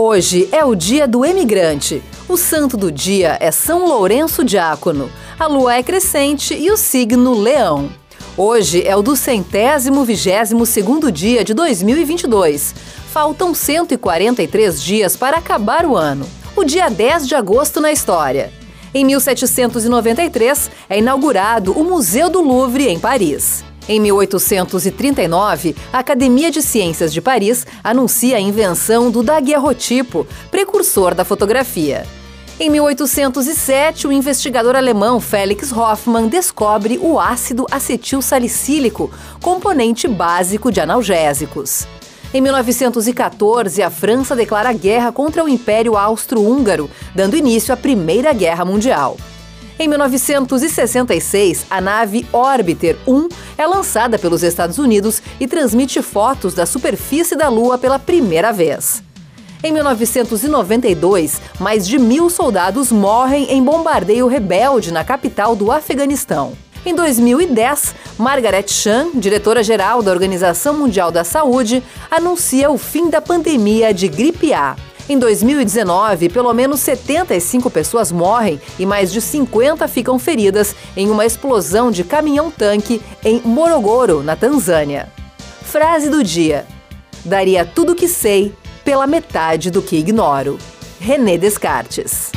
Hoje é o dia do emigrante. O santo do dia é São Lourenço Diácono. A lua é crescente e o signo Leão. Hoje é o do centésimo vigésimo segundo dia de 2022. Faltam 143 dias para acabar o ano. O dia 10 de agosto na história. Em 1793 é inaugurado o Museu do Louvre em Paris. Em 1839, a Academia de Ciências de Paris anuncia a invenção do daguerrotipo, precursor da fotografia. Em 1807, o investigador alemão Felix Hoffmann descobre o ácido acetil salicílico, componente básico de analgésicos. Em 1914, a França declara guerra contra o Império Austro-Húngaro, dando início à Primeira Guerra Mundial. Em 1966, a nave Orbiter 1 é lançada pelos Estados Unidos e transmite fotos da superfície da Lua pela primeira vez. Em 1992, mais de mil soldados morrem em bombardeio rebelde na capital do Afeganistão. Em 2010, Margaret Chan, diretora-geral da Organização Mundial da Saúde, anuncia o fim da pandemia de gripe A. Em 2019, pelo menos 75 pessoas morrem e mais de 50 ficam feridas em uma explosão de caminhão-tanque em Morogoro, na Tanzânia. Frase do dia: Daria tudo o que sei pela metade do que ignoro. René Descartes.